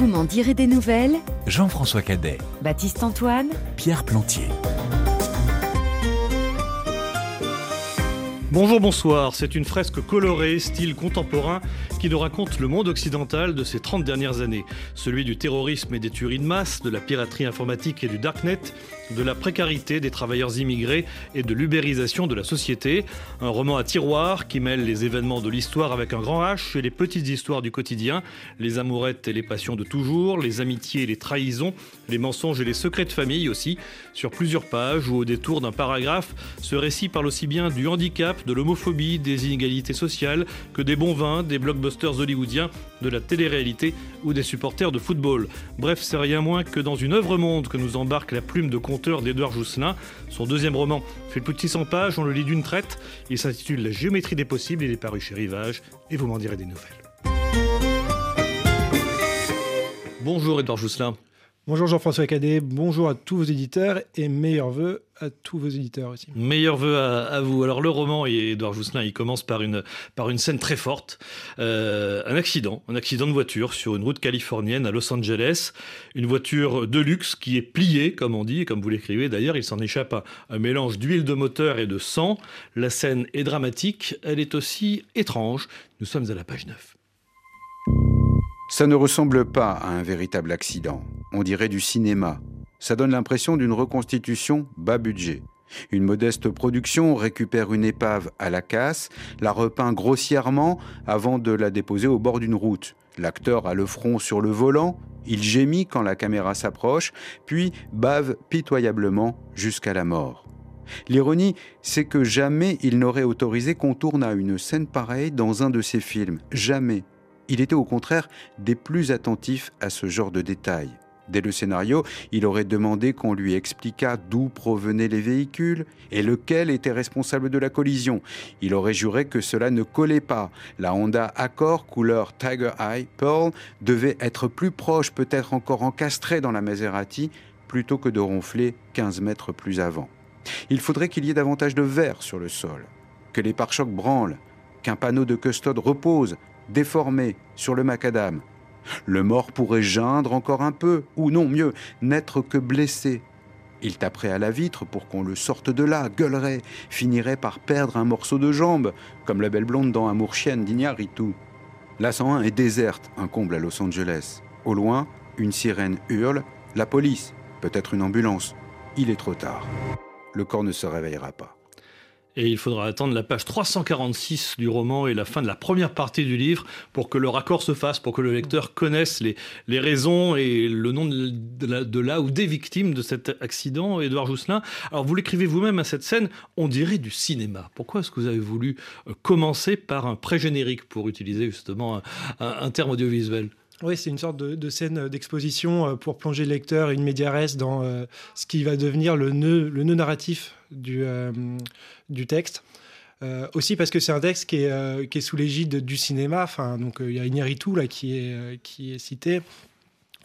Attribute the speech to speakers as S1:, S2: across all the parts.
S1: Vous m'en direz des nouvelles
S2: Jean-François Cadet,
S1: Baptiste Antoine
S2: Pierre Plantier.
S3: Bonjour, bonsoir. C'est une fresque colorée, style contemporain, qui nous raconte le monde occidental de ces 30 dernières années. Celui du terrorisme et des tueries de masse, de la piraterie informatique et du darknet, de la précarité des travailleurs immigrés et de l'ubérisation de la société. Un roman à tiroir qui mêle les événements de l'histoire avec un grand H et les petites histoires du quotidien, les amourettes et les passions de toujours, les amitiés et les trahisons, les mensonges et les secrets de famille aussi, sur plusieurs pages ou au détour d'un paragraphe, ce récit parle aussi bien du handicap, de l'homophobie, des inégalités sociales, que des bons vins, des blockbusters hollywoodiens, de la télé-réalité ou des supporters de football. Bref, c'est rien moins que dans une œuvre monde que nous embarque la plume de conteur d'Edouard Jousselin. Son deuxième roman fait plus de 600 pages, on le lit d'une traite. Il s'intitule La géométrie des possibles, il est paru chez Rivage et vous m'en direz des nouvelles. Bonjour Edouard Jousselin.
S4: Bonjour Jean-François Cadet, bonjour à tous vos éditeurs et meilleurs voeux à tous vos éditeurs aussi.
S3: Meilleurs voeux à, à, vous. Alors le roman, et Edouard Jousselin, il commence par une, par une scène très forte. Euh, un accident, un accident de voiture sur une route californienne à Los Angeles. Une voiture de luxe qui est pliée, comme on dit, et comme vous l'écrivez d'ailleurs. Il s'en échappe un, un mélange d'huile de moteur et de sang. La scène est dramatique, elle est aussi étrange. Nous sommes à la page 9.
S5: Ça ne ressemble pas à un véritable accident. On dirait du cinéma. Ça donne l'impression d'une reconstitution bas budget. Une modeste production récupère une épave à la casse, la repeint grossièrement avant de la déposer au bord d'une route. L'acteur a le front sur le volant, il gémit quand la caméra s'approche, puis bave pitoyablement jusqu'à la mort. L'ironie, c'est que jamais il n'aurait autorisé qu'on tourne à une scène pareille dans un de ses films. Jamais. Il était au contraire des plus attentifs à ce genre de détails. Dès le scénario, il aurait demandé qu'on lui expliquât d'où provenaient les véhicules et lequel était responsable de la collision. Il aurait juré que cela ne collait pas. La Honda Accord couleur Tiger Eye Pearl devait être plus proche, peut-être encore encastrée dans la Maserati, plutôt que de ronfler 15 mètres plus avant. Il faudrait qu'il y ait davantage de verre sur le sol, que les pare-chocs branlent, qu'un panneau de custode repose déformé sur le macadam. Le mort pourrait geindre encore un peu, ou non, mieux, n'être que blessé. Il taperait à la vitre pour qu'on le sorte de là, gueulerait, finirait par perdre un morceau de jambe, comme la belle blonde dans Amour chienne d'Ignaritu. La 101 est déserte, un comble à Los Angeles. Au loin, une sirène hurle, la police, peut-être une ambulance. Il est trop tard. Le corps ne se réveillera pas.
S3: Et il faudra attendre la page 346 du roman et la fin de la première partie du livre pour que le raccord se fasse, pour que le lecteur connaisse les, les raisons et le nom de la, de la, ou des victimes de cet accident, Édouard Jousselin. Alors vous l'écrivez vous-même à cette scène, on dirait du cinéma. Pourquoi est-ce que vous avez voulu commencer par un pré-générique pour utiliser justement un, un, un terme audiovisuel?
S4: Oui, c'est une sorte de, scène d'exposition pour plonger le lecteur in media res dans euh, ce qui va devenir le nœud, narratif du, euh, texte. Euh, aussi parce que c'est un texte qui est, euh, sous l'égide du cinéma. Enfin, donc il y a Iñárritu là qui est, cité.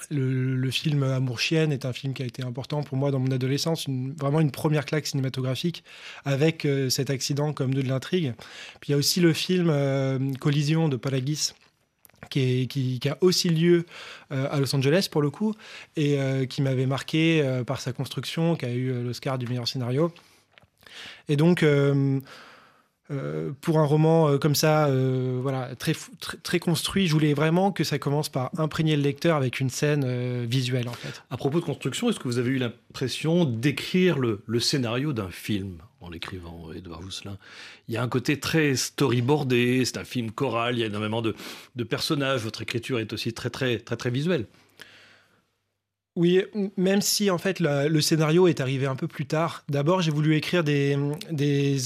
S4: Le, film Amour chienne est un film qui a été important pour moi dans mon adolescence, une, vraiment une première claque cinématographique avec euh, cet accident comme nœud de l'intrigue. Puis il y a aussi le film euh, Collision de Palagis, qui, a aussi lieu euh, à Los Angeles pour le coup, et euh, qui m'avait marqué euh, par sa construction, qui a eu l'Oscar du meilleur scénario. Et donc, pour un roman comme ça, voilà, très, très, construit, je voulais vraiment que ça commence par imprégner le lecteur avec une scène visuelle en fait.
S3: À propos de construction, est-ce que vous avez eu l'impression d'écrire le scénario d'un film? En l'écrivant, Edouard Jousselin. Il y a un côté très storyboardé, c'est un film choral, il y a énormément de, personnages, votre écriture est aussi très très très très visuelle.
S4: Oui, même si en fait le scénario est arrivé un peu plus tard. D'abord, j'ai voulu écrire des,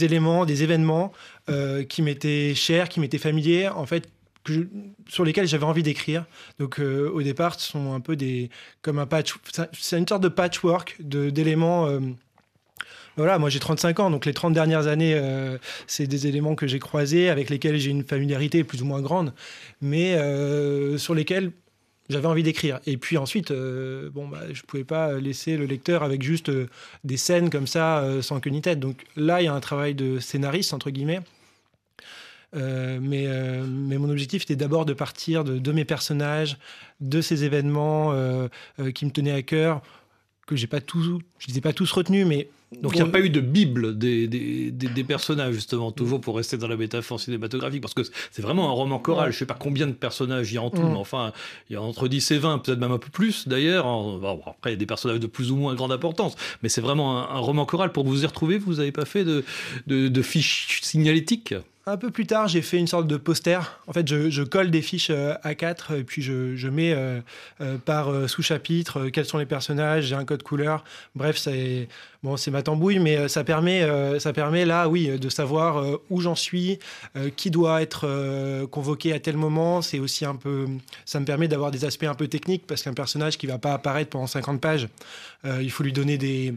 S4: éléments, des événements euh, qui m'étaient chers, qui m'étaient familiers, en fait, sur lesquels j'avais envie d'écrire. Donc, euh, au départ, ce sont un peu des comme un patch. C'est une sorte de patchwork d'éléments. Euh, voilà, moi j'ai 35 ans, donc les 30 dernières années, euh, c'est des éléments que j'ai croisés, avec lesquels j'ai une familiarité plus ou moins grande, mais euh, sur lesquels j'avais envie d'écrire. Et puis ensuite, euh, bon, bah, je ne pouvais pas laisser le lecteur avec juste des scènes comme ça, sans queue ni tête. Donc là, il y a un travail de scénariste, entre guillemets. Mais, mon objectif était d'abord de partir de, mes personnages, de ces événements qui me tenaient à cœur, que j'ai pas tous, je les ai pas tous retenus, mais
S3: donc il n'y a pas eu de bible des, des, des, personnages, justement, toujours pour rester dans la métaphore cinématographique, parce que c'est vraiment un roman choral. Je ne sais pas combien de personnages il y a en tout, mm. mais enfin, il y a entre 10 et 20, peut-être même un peu plus d'ailleurs. après, il y a des personnages de plus ou moins grande importance, mais c'est vraiment un, roman choral. Pour vous y retrouver, vous n'avez pas fait de, de, de fiches signalétiques?
S4: Un peu plus tard, j'ai fait une sorte de poster. En fait, je, colle des fiches euh, A4 et puis je, mets euh, euh, par sous-chapitre quels sont les personnages, j'ai un code couleur. Bref, c'est bon, ma tambouille, mais ça permet, ça permet là, oui, de savoir où j'en suis, qui doit être convoqué à tel moment. C'est aussi un peu, ça me permet d'avoir des aspects un peu techniques parce qu'un personnage qui va pas apparaître pendant 50 pages, il faut lui donner des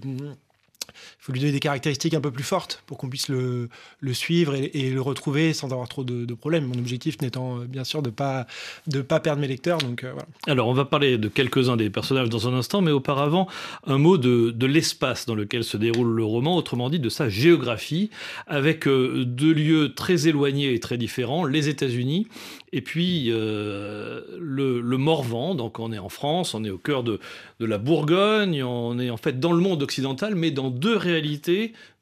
S4: faut lui donner des caractéristiques un peu plus fortes pour qu'on puisse le, suivre et, le retrouver sans avoir trop de, problèmes. Mon objectif n'étant euh, bien sûr de ne pas, de pas perdre mes lecteurs. Donc, euh, voilà.
S3: Alors, on va parler de quelques-uns des personnages dans un instant, mais auparavant, un mot de, l'espace dans lequel se déroule le roman, autrement dit de sa géographie, avec euh, deux lieux très éloignés et très différents, les États-Unis et puis le, Morvan. Donc, on est en France, on est au cœur de, de la Bourgogne, on est en fait dans le monde occidental, mais dans deux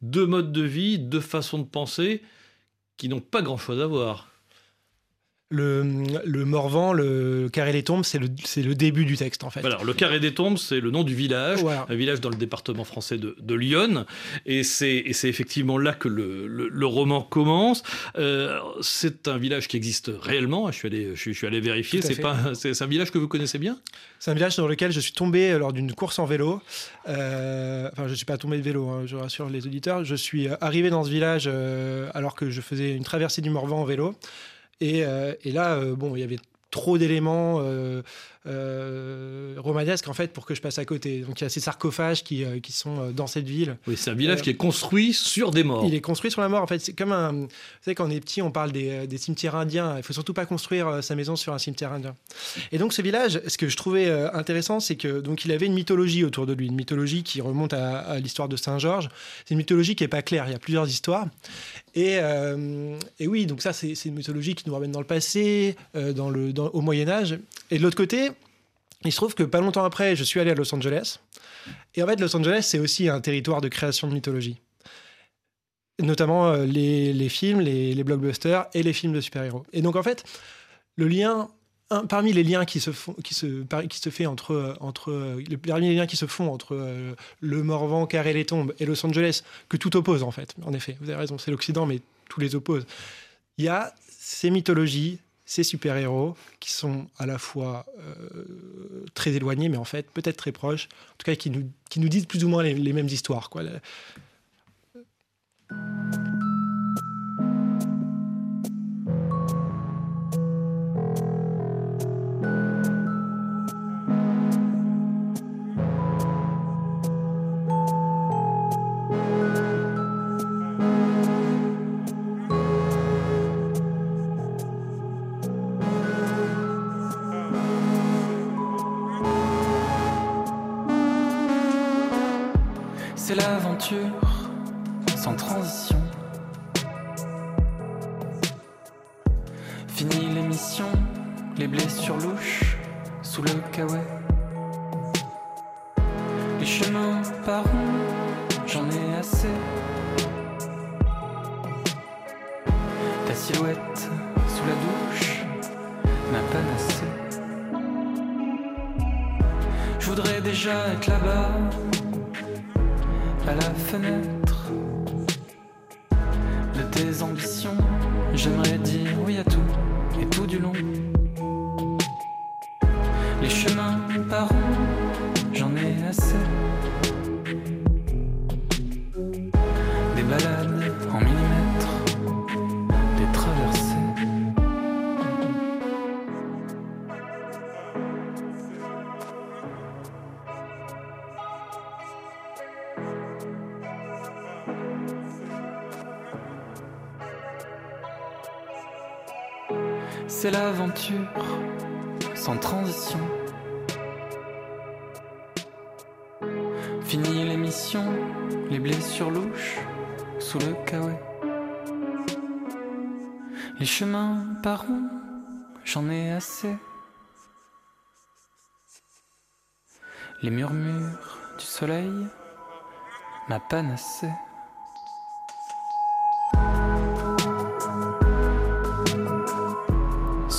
S3: deux modes de vie, deux façons de penser qui n'ont pas grand-chose à voir.
S4: Le, le, Morvan, le Carré des Tombes, c'est le, le, début du texte en fait.
S3: Alors, le Carré des Tombes, c'est le nom du village, un village dans le département français de, de Lyon, et c'est effectivement là que le, le roman commence. Euh, c'est un village qui existe réellement, je suis allé, je, suis allé vérifier, c'est un village que vous connaissez bien?
S4: C'est un village dans lequel je suis tombé lors d'une course en vélo. Euh, enfin, je ne suis pas tombé de vélo, hein, je rassure les auditeurs. Je suis arrivé dans ce village euh, alors que je faisais une traversée du Morvan en vélo. Et, euh, et là, euh, bon, il y avait trop d'éléments euh, romanesques en fait pour que je passe à côté. Donc il y a ces sarcophages qui, euh, qui sont euh, dans cette ville.
S3: Oui, c'est un village qui est construit sur des morts.
S4: Il est construit sur la mort. En fait, c'est comme un. Vous savez, quand on est petit, on parle des, des cimetières indiens. Il faut surtout pas construire sa maison sur un cimetière indien. Et donc ce village, ce que je trouvais intéressant, c'est que donc il avait une mythologie autour de lui, une mythologie qui remonte à, à l'histoire de Saint Georges. C'est une mythologie qui est pas claire. Il y a plusieurs histoires. Et, et oui, donc ça, c'est une mythologie qui nous ramène dans le passé, dans le, au Moyen Âge. Et de l'autre côté, il se trouve que pas longtemps après, je suis allé à Los Angeles. Et en fait, Los Angeles, c'est aussi un territoire de création de mythologie. Notamment euh, les, films, les, blockbusters et les films de super-héros. Et donc, en fait, le lien, parmi les liens qui se, font, entre, liens qui se font entre le Morvan, Carré les Tombes et Los Angeles, que tout oppose, en fait. En effet, vous avez raison, c'est l'Occident, mais tous les oppose. Il y a ces mythologies, ces super-héros qui sont à la fois euh, très éloignés, mais en fait peut-être très proches, en tout cas qui nous, qui nous disent plus ou moins les, les mêmes histoires. Quoi.
S6: Je voudrais déjà être là-bas à la fenêtre de tes ambitions. J'aimerais dire oui à tout et tout du long. Les chemins par sans transition. Fini l'émission, les blessures louches sous le kawaii. Les chemins par j'en ai assez. Les murmures du soleil, ma panacée.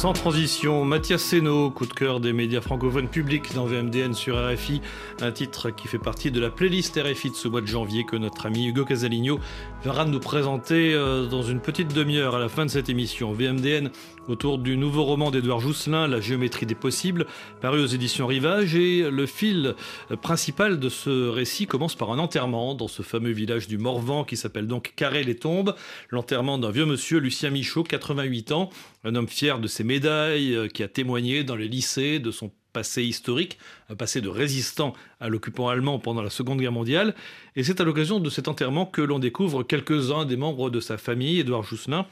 S3: Sans transition, Mathias Seno, coup de cœur des médias francophones publics dans VMDN sur RFI, un titre qui fait partie de la playlist RFI de ce mois de janvier que notre ami Hugo Casaligno verra nous présenter euh, dans une petite demi-heure à la fin de cette émission. VMDN autour du nouveau roman d'Edouard Jousselin, La géométrie des possibles, paru aux éditions Rivage, et le fil principal de ce récit commence par un enterrement dans ce fameux village du Morvan qui s'appelle donc Carré-les-Tombes, l'enterrement d'un vieux monsieur, Lucien Michaud, 88 ans, un homme fier de ses médailles, euh, qui a témoigné dans les lycées de son passé historique, un passé de résistant à l'occupant allemand pendant la Seconde Guerre mondiale. Et c'est à l'occasion de cet enterrement que l'on découvre quelques-uns des membres de sa famille, Édouard Jousselin.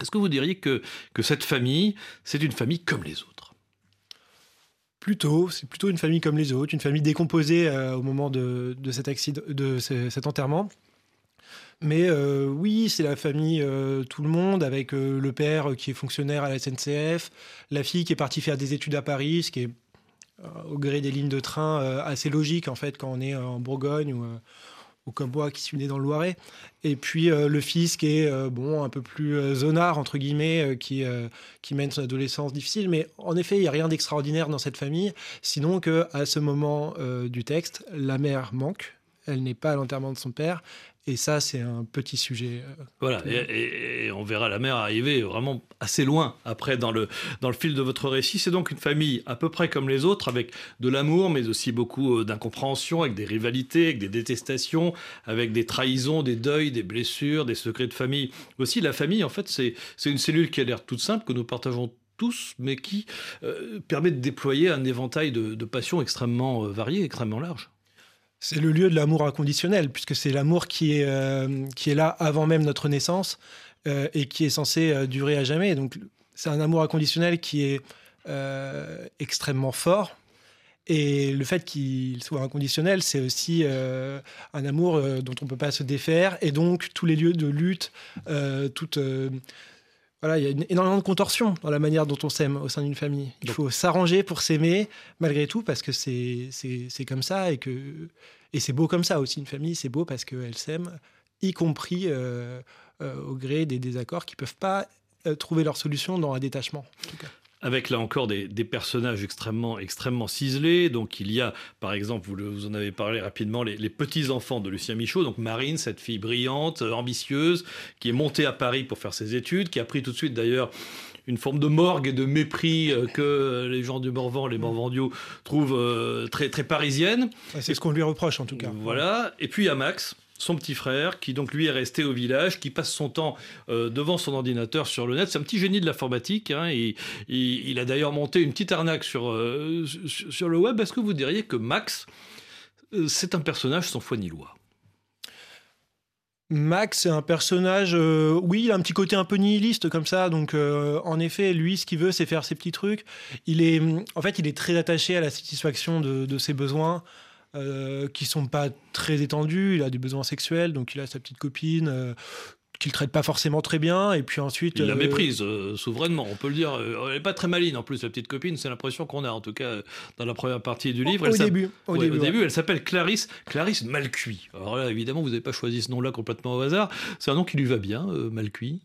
S3: Est-ce que vous diriez que, que cette famille, c'est une famille comme les autres?
S4: Plutôt, c'est plutôt une famille comme les autres, une famille décomposée euh, au moment de, de, cet, accident, de cet enterrement. Mais euh, oui, c'est la famille euh, tout le monde, avec le père qui est fonctionnaire à la SNCF, la fille qui est partie faire des études à Paris, ce qui est au gré des lignes de train assez logique en fait quand on est en Bourgogne ou, ou moi qui suis né dans le Loiret. Et puis le fils qui est bon un peu plus zonard entre guillemets, qui qui mène son adolescence difficile. Mais en effet, il n'y a rien d'extraordinaire dans cette famille, sinon que à ce moment du texte, la mère manque. Elle n'est pas à l'enterrement de son père et ça, c'est un petit sujet.
S3: Euh, voilà, et, on verra la mère arriver vraiment assez loin après dans le, dans le fil de votre récit. C'est donc une famille à peu près comme les autres, avec de l'amour, mais aussi beaucoup euh, d'incompréhension, avec des rivalités, avec des détestations, avec des trahisons, des deuils, des blessures, des secrets de famille. Aussi, la famille, en fait, c'est une cellule qui a l'air toute simple, que nous partageons tous, mais qui euh, permet de déployer un éventail de, de passions extrêmement variées, extrêmement larges.
S4: C'est le lieu de l'amour inconditionnel, puisque c'est l'amour qui, est euh, qui est là avant même notre naissance euh, et qui est censé euh, durer à jamais. Donc c'est un amour inconditionnel qui est extrêmement fort. Et le fait qu'il soit inconditionnel, c'est aussi un amour dont on ne peut pas se défaire. Et donc tous les lieux de lutte, toute voilà, il y a énormément de contorsions dans la manière dont on s'aime au sein d'une famille. Il faut s'arranger pour s'aimer malgré tout parce que c'est comme ça et que et c'est beau comme ça aussi une famille. C'est beau parce qu'elle s'aime, y compris euh, euh, au gré des désaccords qui peuvent pas euh, trouver leur solution dans un détachement. En tout cas
S3: avec là encore des, personnages extrêmement, extrêmement ciselés. Donc il y a, par exemple, vous, vous en avez parlé rapidement, les, petits-enfants de Lucien Michaud, donc Marine, cette fille brillante, ambitieuse, qui est montée à Paris pour faire ses études, qui a pris tout de suite d'ailleurs une forme de morgue et de mépris euh, que les gens du Morvan, les Morvandiaux, trouvent euh, très, très parisienne.
S4: C'est ce qu'on lui reproche en tout cas.
S3: Voilà. Et puis il y a Max, son petit frère, qui donc lui est resté au village, qui passe son temps euh, devant son ordinateur sur le net. C'est un petit génie de l'informatique. Hein, et, il a d'ailleurs monté une petite arnaque sur, euh, sur le web. Est-ce que vous diriez que Max, euh, c'est un personnage sans foi ni loi?
S4: Max, c'est un personnage, oui, il a un petit côté un peu nihiliste comme ça. Donc, en effet, lui, ce qu'il veut, c'est faire ses petits trucs. Il est, en fait, il est très attaché à la satisfaction de ses besoins. Euh, qui sont pas très étendus. Il a des besoins sexuels, donc il a sa petite copine. Euh, qu'il traite pas forcément très bien et puis ensuite
S3: il la euh, méprise souverainement on peut le dire elle est pas très maline en plus la petite copine c'est l'impression qu'on a en tout cas dans la première partie du livre
S4: au, début au, début,
S3: au début, elle s'appelle Clarisse Clarisse Malcuit alors là évidemment vous n'avez pas choisi ce nom là complètement au hasard c'est un nom qui lui va bien Malcuit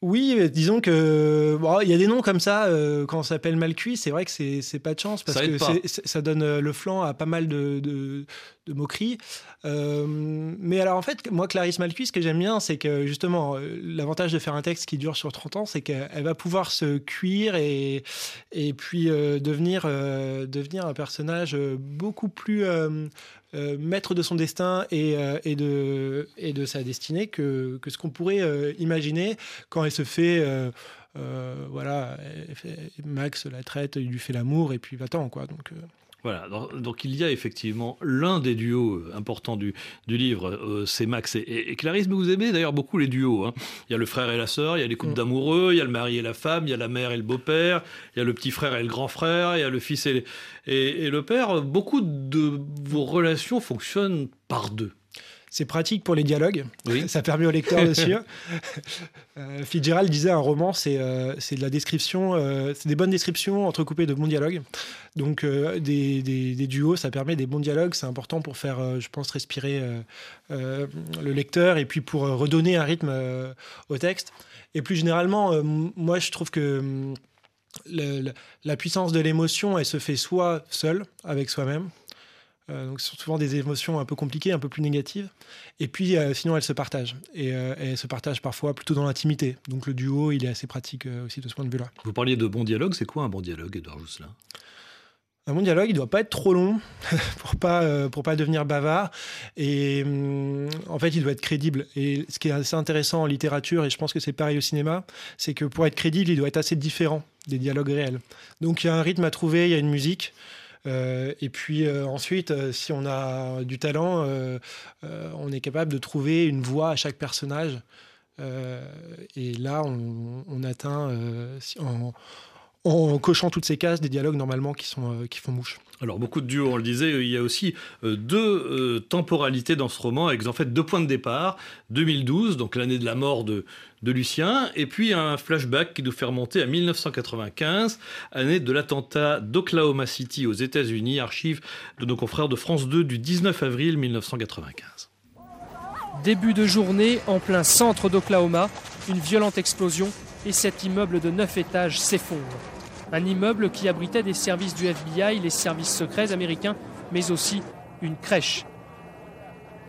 S4: oui, disons que il y a des noms comme ça euh, quand on s'appelle mal cuit, c'est vrai que c'est pas de chance parce que ça donne euh, le flanc à pas mal de, de, de moqueries. Euh, mais alors en fait, moi Clarisse Malcuit, ce que j'aime bien, c'est que justement l'avantage de faire un texte qui dure sur 30 ans, c'est qu'elle va pouvoir se cuire et et puis devenir devenir un personnage beaucoup plus maître de son destin et, euh, et de sa destinée que, que ce qu'on pourrait euh, imaginer quand elle se fait. voilà, Max la traite, il lui fait l'amour et puis va-t'en, quoi. Donc.
S3: Voilà, donc il y a effectivement l'un des duos euh, importants du, du livre, euh, c'est Max et, Clarisse, mais vous aimez d'ailleurs beaucoup les duos. Hein. Il y a le frère et la sœur, il y a les couples mm. d'amoureux, il y a le mari et la femme, il y a la mère et le beau-père, il y a le petit frère et le grand frère, il y a le fils et, et, et le père. Beaucoup de vos relations fonctionnent par deux.
S4: C'est pratique pour les dialogues.
S3: Oui.
S4: Ça permet au lecteur de suivre. Euh, Fitzgerald disait un roman, c'est euh, de la description, euh, c'est des bonnes descriptions entrecoupées de bons dialogues. Donc euh, des, des- des duos, ça permet des bons dialogues. C'est important pour faire, euh, je pense, respirer le lecteur et puis pour redonner un rythme au texte. Et plus généralement, moi, je trouve que le- la puissance de l'émotion, elle se fait soit seule, avec soi-même. Euh, donc, ce sont souvent des émotions un peu compliquées, un peu plus négatives. Et puis, euh, sinon, elles se partagent. Et euh, elles se partagent parfois plutôt dans l'intimité. Donc, le duo, il est assez pratique aussi de ce point de vue-là.
S3: Vous parliez de bon dialogue, c'est quoi un bon dialogue, Edouard Jousselin?
S4: Un bon dialogue, il doit pas être trop long pour pas pour pas devenir bavard. Et hum, en fait, il doit être crédible. Et ce qui est assez intéressant en littérature, et je pense que c'est pareil au cinéma, c'est que pour être crédible, il doit être assez différent des dialogues réels. Donc, il y a un rythme à trouver, il y a une musique. Euh, et puis euh, ensuite, euh, si on a du talent, on est capable de trouver une voix à chaque personnage. Et là, on, atteint, en, cochant toutes ces cases, des dialogues normalement qui, sont, qui font mouche.
S3: Alors, beaucoup de duos, on le disait, il y a aussi deux temporalités dans ce roman, avec en fait deux points de départ. 2012, donc l'année de la mort de, de Lucien, et puis un flashback qui nous fait remonter à 1995, année de l'attentat d'Oklahoma City aux États-Unis, archive de nos confrères de France 2 du 19 avril 1995.
S7: Début de journée, en plein centre d'Oklahoma, une violente explosion et cet immeuble de 9 étages s'effondre. Un immeuble qui abritait des services du FBI, les services secrets américains, mais aussi une crèche.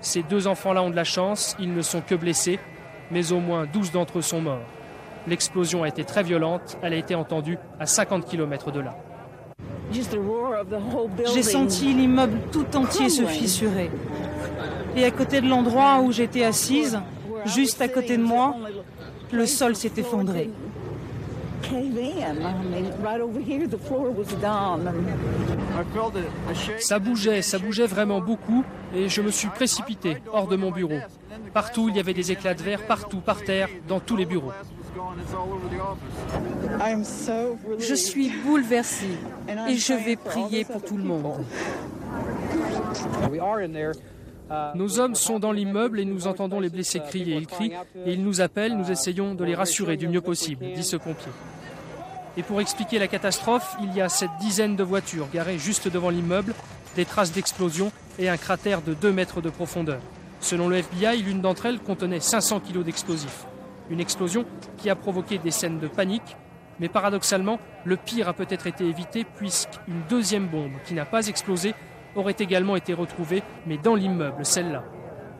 S7: Ces deux enfants-là ont de la chance, ils ne sont que blessés, mais au moins 12 d'entre eux sont morts. L'explosion a été très violente, elle a été entendue à 50 km de là.
S8: J'ai senti l'immeuble tout entier se fissurer. Et à côté de l'endroit où j'étais assise, juste à côté de moi, le sol s'est effondré.
S7: Ça bougeait, ça bougeait vraiment beaucoup et je me suis précipité hors de mon bureau. Partout, il y avait des éclats de verre, partout, par terre, dans tous les bureaux.
S8: Je suis bouleversée et je vais prier pour tout le monde.
S7: Nos hommes sont dans l'immeuble et nous entendons les blessés crier. Ils crient et ils nous appellent, nous essayons de les rassurer du mieux possible, dit ce pompier. Et pour expliquer la catastrophe, il y a cette dizaine de voitures garées juste devant l'immeuble, des traces d'explosion et un cratère de 2 mètres de profondeur. Selon le FBI, l'une d'entre elles contenait 500 kilos d'explosifs. Une explosion qui a provoqué des scènes de panique, mais paradoxalement, le pire a peut-être été évité puisqu'une deuxième bombe qui n'a pas explosé aurait également été retrouvée, mais dans l'immeuble, celle-là.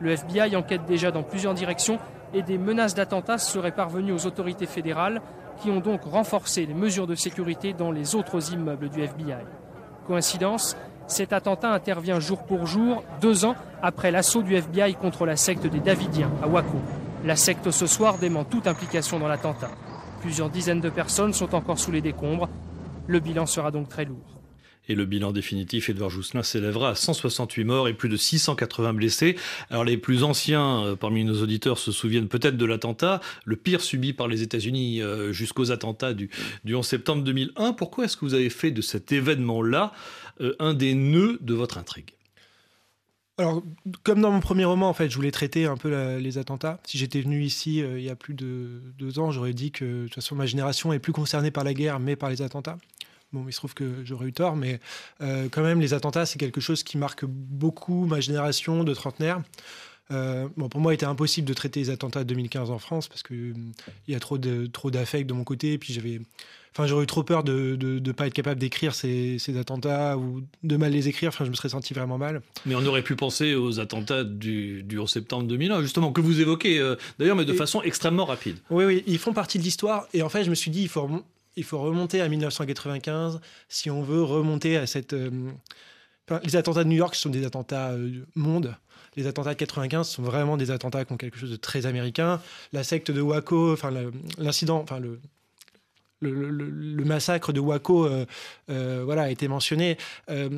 S7: Le FBI enquête déjà dans plusieurs directions et des menaces d'attentats seraient parvenues aux autorités fédérales qui ont donc renforcé les mesures de sécurité dans les autres immeubles du FBI. Coïncidence cet attentat intervient jour pour jour, deux ans après l'assaut du FBI contre la secte des Davidiens à Waco. La secte ce soir dément toute implication dans l'attentat. Plusieurs dizaines de personnes sont encore sous les décombres. Le bilan sera donc très lourd.
S3: Et le bilan définitif, Edouard Jousselin, s'élèvera à 168 morts et plus de 680 blessés. Alors les plus anciens euh, parmi nos auditeurs se souviennent peut-être de l'attentat, le pire subi par les États-Unis euh, jusqu'aux attentats du, du 11 septembre 2001. Pourquoi est-ce que vous avez fait de cet événement-là euh, un des nœuds de votre intrigue
S4: Alors, comme dans mon premier roman, en fait, je voulais traiter un peu les attentats. Si j'étais venu ici euh, il y a plus de deux ans, j'aurais dit que de toute façon ma génération est plus concernée par la guerre, mais par les attentats. Bon, il se trouve que j'aurais eu tort, mais euh, quand même, les attentats, c'est quelque chose qui marque beaucoup ma génération de trentenaires. Euh, bon, pour moi, il était impossible de traiter les attentats de 2015 en France parce que euh, il y a trop de trop de mon côté. Et puis j'avais, enfin, j'aurais eu trop peur de ne pas être capable d'écrire ces, ces attentats ou de mal les écrire. Enfin, je me serais senti vraiment mal.
S3: Mais on aurait pu penser aux attentats du, du 11 septembre 2001, justement, que vous évoquez euh, d'ailleurs, mais de
S4: Et-
S3: façon extrêmement rapide.
S4: Oui, oui, ils font partie de l'histoire. Et en fait, je me suis dit, il faut, remon- il faut remonter à 1995 si on veut remonter à cette. euh, enfin, les attentats de New York ce sont des attentats euh, monde. Les attentats de 95 sont vraiment des attentats qui ont quelque chose de très américain. La secte de Waco, enfin l'incident, enfin le, le, massacre de Waco, euh, euh, voilà, a été mentionné. Euh,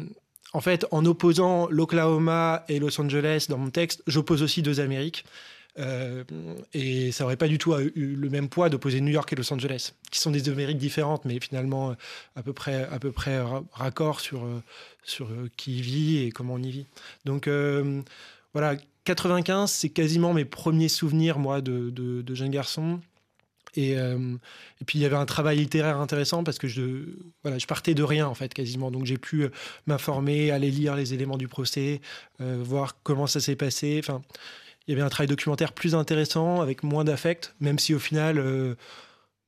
S4: en fait, en opposant l'Oklahoma et Los Angeles dans mon texte, j'oppose aussi deux Amériques. Et ça aurait pas du tout eu le même poids d'opposer New York et Los Angeles, qui sont des Amériques différentes, mais finalement à peu près, à raccord sur, sur qui vit et comment on y vit. Donc voilà, 95, c'est quasiment mes premiers souvenirs, moi, de, de, jeune garçon. Et, et, puis il y avait un travail littéraire intéressant parce que je, voilà, je partais de rien en fait quasiment. Donc j'ai pu m'informer, aller lire les éléments du procès, voir comment ça s'est passé. Enfin, il y avait un travail documentaire plus intéressant avec moins d'affect, même si au final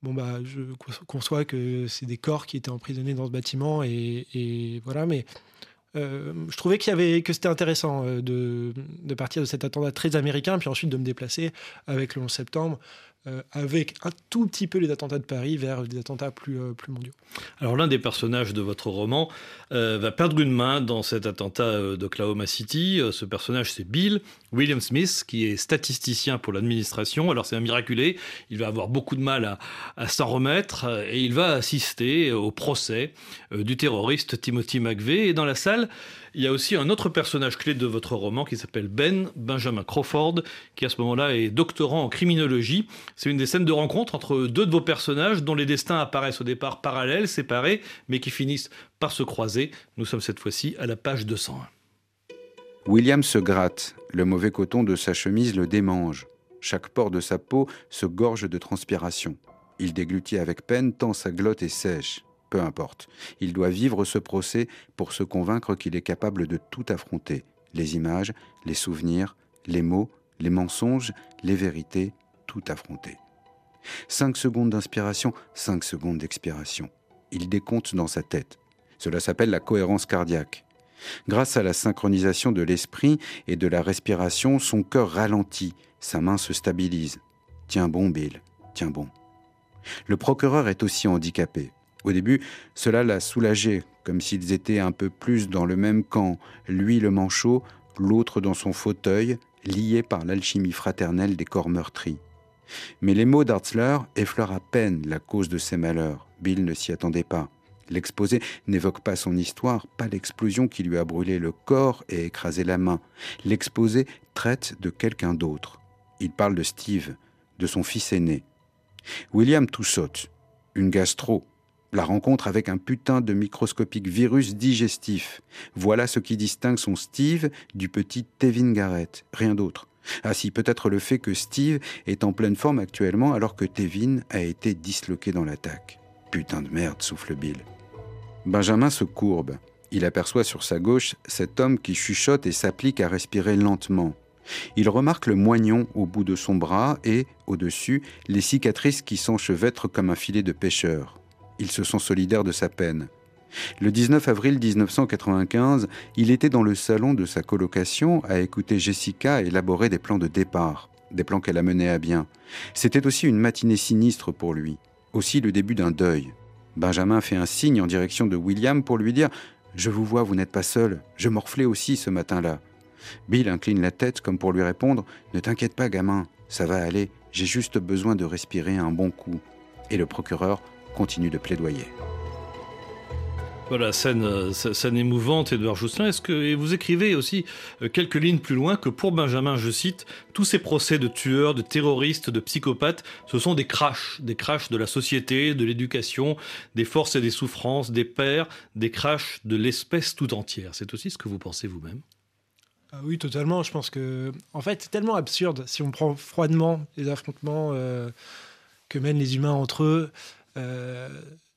S4: bon bah je conçois que c'est des corps qui étaient emprisonnés dans ce bâtiment et, voilà mais euh, je trouvais qu'il y avait que c'était intéressant euh, de, de, partir de cet attentat très américain puis ensuite de me déplacer avec le 11 septembre euh, avec un tout petit peu les attentats de Paris vers des attentats plus, euh, plus mondiaux.
S3: Alors l'un des personnages de votre roman euh, va perdre une main dans cet attentat d'Oklahoma City. ce personnage c'est Bill William Smith qui est statisticien pour l'administration. Alors c'est un miraculé, il va avoir beaucoup de mal à, à s'en remettre et il va assister au procès du terroriste Timothy McVeigh. Et dans la salle, il y a aussi un autre personnage clé de votre roman qui s'appelle Ben, Benjamin Crawford, qui à ce moment-là est doctorant en criminologie. C'est une des scènes de rencontre entre deux de vos personnages dont les destins apparaissent au départ parallèles, séparés, mais qui finissent par se croiser. Nous sommes cette fois-ci à la page 201.
S5: William se gratte. Le mauvais coton de sa chemise le démange. Chaque pore de sa peau se gorge de transpiration. Il déglutit avec peine tant sa glotte est sèche peu importe. Il doit vivre ce procès pour se convaincre qu'il est capable de tout affronter. Les images, les souvenirs, les mots, les mensonges, les vérités, tout affronter. Cinq secondes d'inspiration, cinq secondes d'expiration. Il décompte dans sa tête. Cela s'appelle la cohérence cardiaque. Grâce à la synchronisation de l'esprit et de la respiration, son cœur ralentit, sa main se stabilise. Tiens bon, Bill, tiens bon. Le procureur est aussi handicapé. Au début, cela l'a soulagé, comme s'ils étaient un peu plus dans le même camp, lui le manchot, l'autre dans son fauteuil, liés par l'alchimie fraternelle des corps meurtris. Mais les mots d'Artzler effleurent à peine la cause de ses malheurs. Bill ne s'y attendait pas. L'exposé n'évoque pas son histoire, pas l'explosion qui lui a brûlé le corps et écrasé la main. L'exposé traite de quelqu'un d'autre. Il parle de Steve, de son fils aîné. William tout. Une gastro, la rencontre avec un putain de microscopique virus digestif. Voilà ce qui distingue son Steve du petit Tevin Garrett, rien d'autre. Ah si, peut-être le fait que Steve est en pleine forme actuellement alors que Tevin a été disloqué dans l'attaque. Putain de merde, souffle Bill. Benjamin se courbe. Il aperçoit sur sa gauche cet homme qui chuchote et s'applique à respirer lentement. Il remarque le moignon au bout de son bras et, au-dessus, les cicatrices qui s'enchevêtrent comme un filet de pêcheur il se sent solidaire de sa peine. Le 19 avril 1995, il était dans le salon de sa colocation à écouter Jessica élaborer des plans de départ, des plans qu'elle a menés à bien. C'était aussi une matinée sinistre pour lui, aussi le début d'un deuil. Benjamin fait un signe en direction de William pour lui dire Je vous vois, vous n'êtes pas seul, je morflais aussi ce matin-là. Bill incline la tête comme pour lui répondre Ne t'inquiète pas, gamin, ça va aller, j'ai juste besoin de respirer un bon coup. Et le procureur continue de plaidoyer.
S3: Voilà, scène, euh, scène émouvante, Edouard Jousselin. Est-ce que vous écrivez aussi euh, quelques lignes plus loin que pour Benjamin, je cite, tous ces procès de tueurs, de terroristes, de psychopathes, ce sont des crashs, des crashs de la société, de l'éducation, des forces et des souffrances, des pères, des crashs de l'espèce tout entière. C'est aussi ce que vous pensez vous-même
S4: ah oui, totalement. Je pense que, en fait, c'est tellement absurde si on prend froidement les affrontements euh, que mènent les humains entre eux. Euh,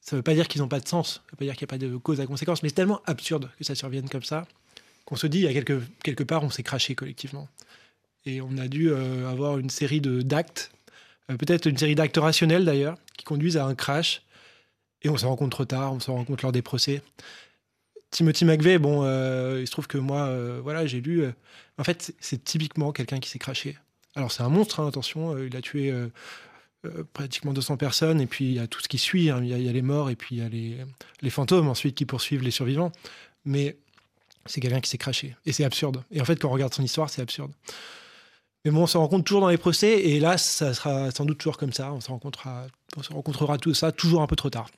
S4: ça ne veut pas dire qu'ils n'ont pas de sens, ça ne veut pas dire qu'il n'y a pas de cause à conséquence, mais c'est tellement absurde que ça survienne comme ça qu'on se dit, quelque part, on s'est craché collectivement. Et on a dû euh, avoir une série d'actes, euh, peut-être une série d'actes rationnels d'ailleurs, qui conduisent à un crash. Et on s'en rend compte trop tard, on s'en rend compte lors des procès. Timothy McVeigh, bon, il se trouve que moi, voilà, j'ai lu. en fait, c'est typiquement quelqu'un qui s'est craché. Alors, c'est un monstre, hein, attention, il a tué euh, pratiquement 200 personnes, et puis il y a tout ce qui suit, hein. il, y a, les morts, et puis il y a les, les fantômes ensuite qui poursuivent les survivants. Mais c'est quelqu'un qui s'est craché, et c'est absurde. Et en fait, quand on regarde son histoire, c'est absurde. Mais bon, on se rencontre toujours dans les procès, et là, ça sera sans doute toujours comme ça. On se rencontrera, on se rencontrera tout ça toujours un peu trop tard.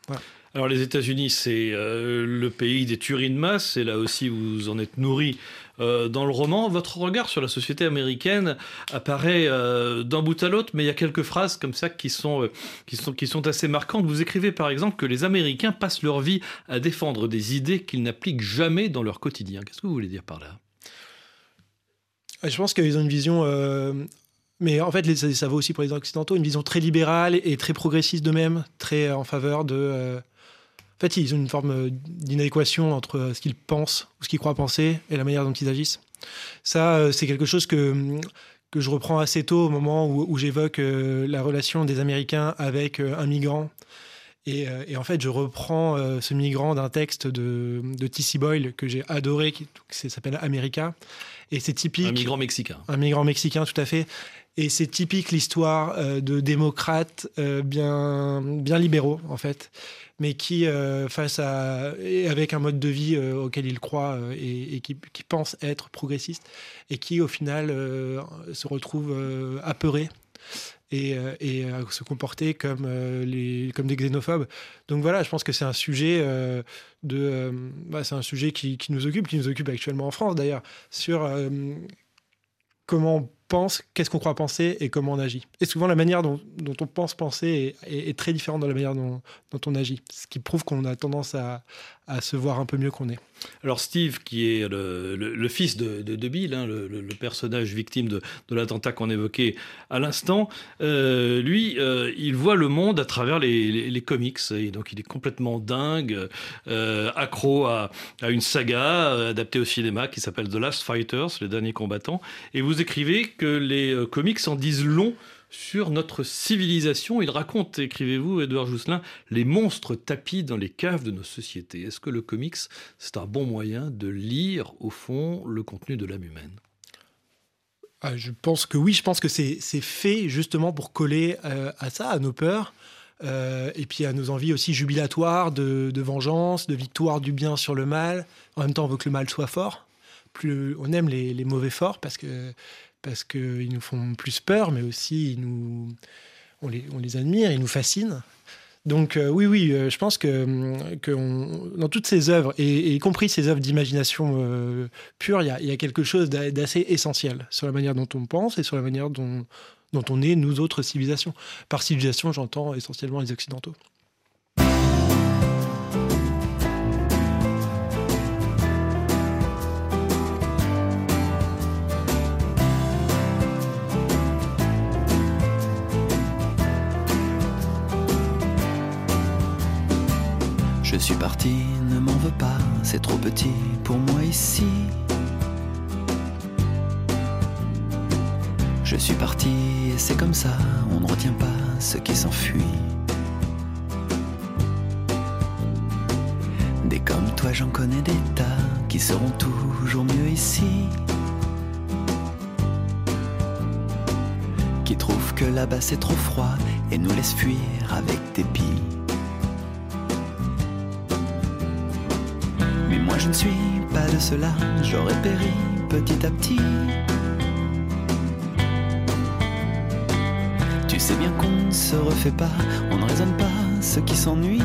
S3: Alors les États-Unis, c'est euh, le pays des tueries de masse, et là aussi vous en êtes nourri euh, dans le roman. Votre regard sur la société américaine apparaît euh, d'un bout à l'autre, mais il y a quelques phrases comme ça qui sont, qui, sont, qui sont assez marquantes. Vous écrivez par exemple que les Américains passent leur vie à défendre des idées qu'ils n'appliquent jamais dans leur quotidien. Qu'est-ce que vous voulez dire par là?
S4: Je pense qu'ils ont une vision mais en fait, ça, vaut aussi pour les Occidentaux, une vision très libérale et très progressiste d'eux-mêmes, très en faveur de. En fait, ils ont une forme d'inadéquation entre ce qu'ils pensent ou ce qu'ils croient penser et la manière dont ils agissent. Ça, c'est quelque chose que, que je reprends assez tôt au moment où, j'évoque la relation des Américains avec un migrant euh, et, en fait, je reprends euh, ce migrant d'un texte de, de T.C. Boyle que j'ai adoré, qui, s'appelle America. Et c'est typique. Un
S3: migrant mexicain.
S4: Un migrant mexicain, tout à fait. Et c'est typique l'histoire euh, de démocrates bien, bien libéraux, en fait, mais qui, face à. avec un mode de vie auquel ils croient et, qui, qui, pensent être progressistes, et qui, au final, se retrouvent apeurés et, euh, et se comporter comme, euh, les, comme des xénophobes. Donc voilà, je pense que c'est un sujet euh, de, bah, un sujet qui, nous occupe, qui nous occupe actuellement en France d'ailleurs, sur comment pense, qu'est-ce qu'on croit penser et comment on agit. Et souvent, la manière dont, on pense penser est, très différente de la manière dont, on agit, ce qui prouve qu'on a tendance à, se voir un peu mieux qu'on est.
S3: Alors Steve, qui est le, fils de, Bill, hein, le, personnage victime de, l'attentat qu'on évoquait à l'instant, euh, lui, euh, il voit le monde à travers les, comics, et donc il est complètement dingue, euh, accro à, à, une saga adaptée au cinéma qui s'appelle The Last Fighters, les derniers combattants, et vous écrivez que les euh, comics en disent long sur notre civilisation. Il raconte, écrivez-vous, Edouard Jousselin, les monstres tapis dans les caves de nos sociétés. Est-ce que le comics, c'est un bon moyen de lire, au fond, le contenu de l'âme humaine?
S4: Ah, Je pense que oui, je pense que c'est fait justement pour coller euh, à ça, à nos peurs. Euh, et puis à nos envies aussi jubilatoires de, vengeance, de victoire du bien sur le mal. En même temps, on veut que le mal soit fort. Plus on aime les, les mauvais forts parce que parce qu'ils nous font plus peur, mais aussi ils nous, on, les, admire, ils nous fascinent. Donc euh, oui, oui, euh, je pense que, que dans toutes ces œuvres, y compris ces œuvres d'imagination euh, pure, il y, a quelque chose d'assez essentiel sur la manière dont on pense et sur la manière dont on est, nous autres civilisations. Par civilisation, j'entends essentiellement les Occidentaux.
S9: Suis parti, ne m'en veux pas, c'est trop petit pour moi ici. Je suis parti et c'est comme ça, on ne retient pas ce qui s'enfuit. Des comme toi j'en connais des tas qui seront toujours mieux ici. Qui trouvent que là-bas c'est trop froid et nous laissent fuir avec dépit. Je ne suis pas de cela, j'aurais péri petit à petit. Tu sais bien qu'on ne se refait pas, on ne raisonne pas ce qui s'ennuie.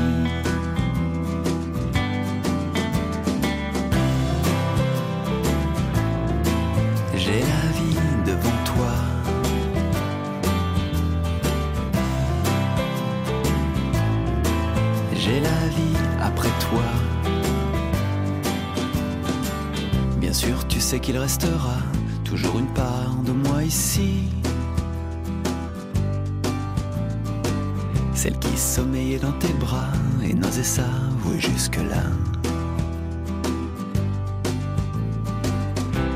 S9: Qu'il restera toujours une part de moi ici. Celle qui sommeillait dans tes bras et n'osait s'avouer jusque-là.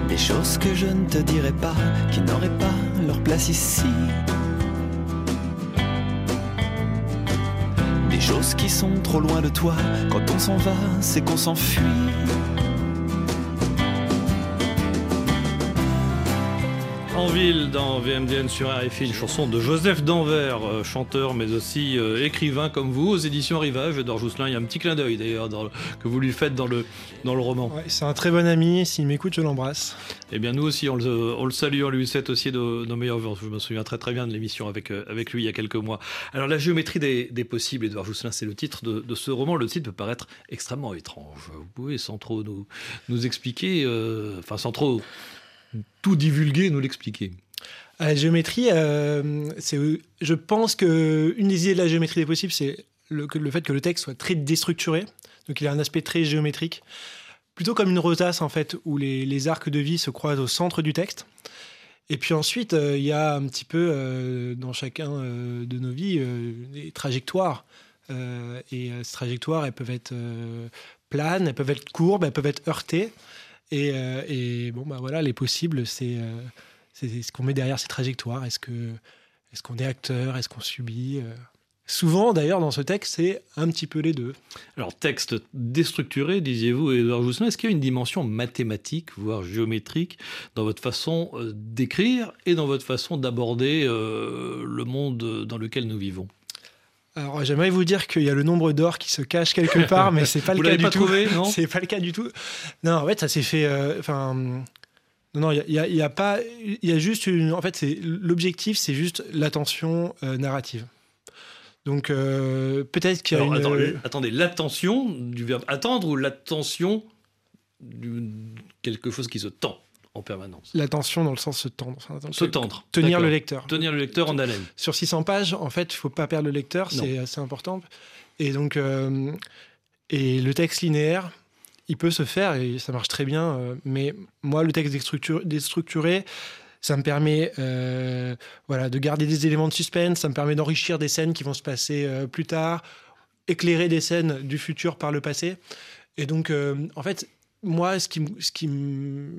S9: Des choses que je ne te dirai pas, qui n'auraient pas leur place ici. Des choses qui sont trop loin de toi, quand on s'en va, c'est qu'on s'enfuit.
S3: Dans VMDN sur RFI, une chanson de Joseph Danvers, euh, chanteur mais aussi euh, écrivain comme vous, aux éditions Rivage. Edouard Jousselin, il y a un petit clin d'œil d'ailleurs que vous lui faites dans le, dans le roman.
S4: c'est un très bon ami, s'il m'écoute, je l'embrasse.
S3: Eh bien, nous aussi, on le, on le salue, on lui souhaite aussi nos, nos meilleurs vœux. Je me souviens très très bien de l'émission avec, euh, avec lui il y a quelques mois. Alors, La géométrie des, des possibles, Edouard Jousselin, c'est le titre de, de, ce roman. Le titre peut paraître extrêmement étrange. Vous pouvez, sans trop nous, nous expliquer, enfin, sans trop tout divulguer nous l'expliquer
S4: la géométrie, euh, je pense que une des idées de la géométrie des possibles, c'est le, fait que le texte soit très déstructuré. Donc il a un aspect très géométrique plutôt comme une rosace en fait, où les, les, arcs de vie se croisent au centre du texte. Et puis ensuite, il y a un petit peu dans chacun de nos vies des trajectoires. et ces trajectoires, elles peuvent être planes, elles peuvent être courbes, elles peuvent être heurtées. Et, et bon, bah voilà, les possibles, c'est c'est ce qu'on met derrière ces trajectoires. Est-ce que est-ce qu'on est acteur? Est-ce qu'on subit Souvent, d'ailleurs, dans ce texte, c'est un petit peu les deux.
S3: Alors, texte déstructuré, disiez-vous, Edouard Jousselin, est-ce qu'il y a une dimension mathématique, voire géométrique, dans votre façon euh, d'écrire et dans votre façon d'aborder euh, le monde dans lequel nous vivons?
S4: Alors j'aimerais vous dire qu'il y a le nombre d'or qui se cache quelque part, mais c'est pas le cas du tout. C'est pas le cas du tout. Non, en fait, ça s'est fait. Euh, enfin, non, non, il y, a, pas. Il y a juste une. En fait, c'est l'objectif, c'est juste l'attention narrative. Donc euh, peut-être qu'il y a une...
S3: Euh, attendez, l'attention du verbe attendre ou l'attention de quelque chose qui se tend? En permanence
S4: L'attention dans le sens se tendre.
S3: se tendre.
S4: Tenir le lecteur.
S3: Tenir le lecteur en haleine.
S4: Sur 600 pages, en fait, il faut pas perdre le lecteur, c'est assez important. Et donc, euh, et le texte linéaire, il peut se faire et ça marche très bien. mais moi, le texte déstructuré, ça me permet euh, voilà, de garder des éléments de suspense, ça me permet d'enrichir des scènes qui vont se passer euh, plus tard, éclairer des scènes du futur par le passé. Et donc, euh, en fait, moi, ce qui, ce qui,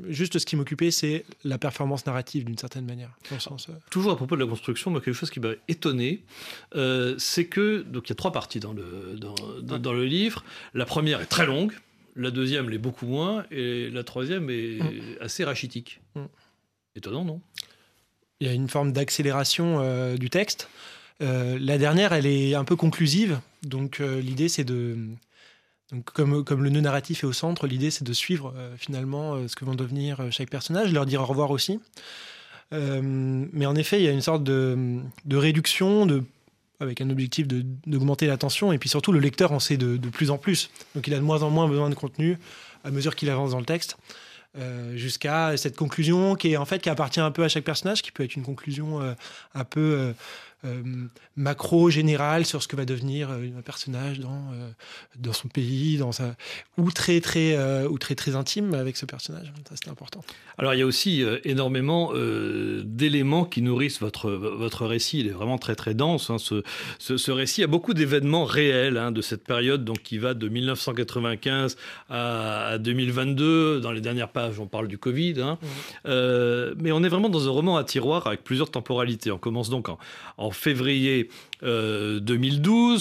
S4: juste ce qui m'occupait, c'est la performance narrative d'une certaine manière.
S3: Toujours à propos de la construction, moi, quelque chose qui m'a étonné, c'est que donc il y a trois parties dans le dans, dans, le livre. La première est très longue, la deuxième l'est beaucoup moins, et la troisième est mm. assez rachitique. Mm. Étonnant, non?
S4: Il y a une forme d'accélération euh, du texte. Euh, la dernière, elle est un peu conclusive. Donc euh, l'idée, c'est de... Donc, comme, le nœud narratif est au centre, l'idée, c'est de suivre finalement ce que vont devenir chaque personnage, leur dire au revoir aussi. mais en effet, il y a une sorte de, réduction, avec un objectif d'augmenter l'attention. Et puis surtout, le lecteur en sait de, plus en plus. Donc il a de moins en moins besoin de contenu à mesure qu'il avance dans le texte. Euh, jusqu'à cette conclusion qui appartient un peu à chaque personnage, qui peut être une conclusion euh, un peu euh, euh, macro général sur ce que va devenir euh, un personnage dans, euh, dans son pays, dans sa... ou, très, très, ou très très intime avec ce personnage. Ça, c'est important.
S3: Alors, il y a aussi énormément d'éléments qui nourrissent votre, votre récit. Il est vraiment très, très dense. Hein. Ce, ce, récit a beaucoup d'événements réels hein, de cette période donc, qui va de 1995 à, 2022. Dans les dernières pages, on parle du Covid. Hein. mais on est vraiment dans un roman à tiroir avec plusieurs temporalités. On commence donc en, en en février 2012,